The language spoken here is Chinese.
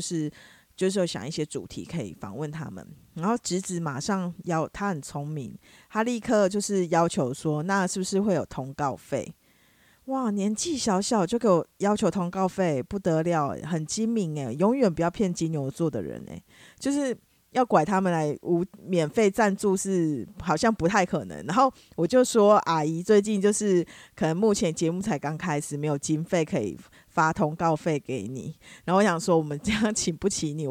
就是就是想一些主题可以访问他们。然后侄子马上要，他很聪明，他立刻就是要求说，那是不是会有通告费？哇，年纪小小就给我要求通告费，不得了，很精明诶，永远不要骗金牛座的人诶，就是要拐他们来无免费赞助是好像不太可能。然后我就说，阿姨最近就是可能目前节目才刚开始，没有经费可以发通告费给你。然后我想说，我们这样请不起你，我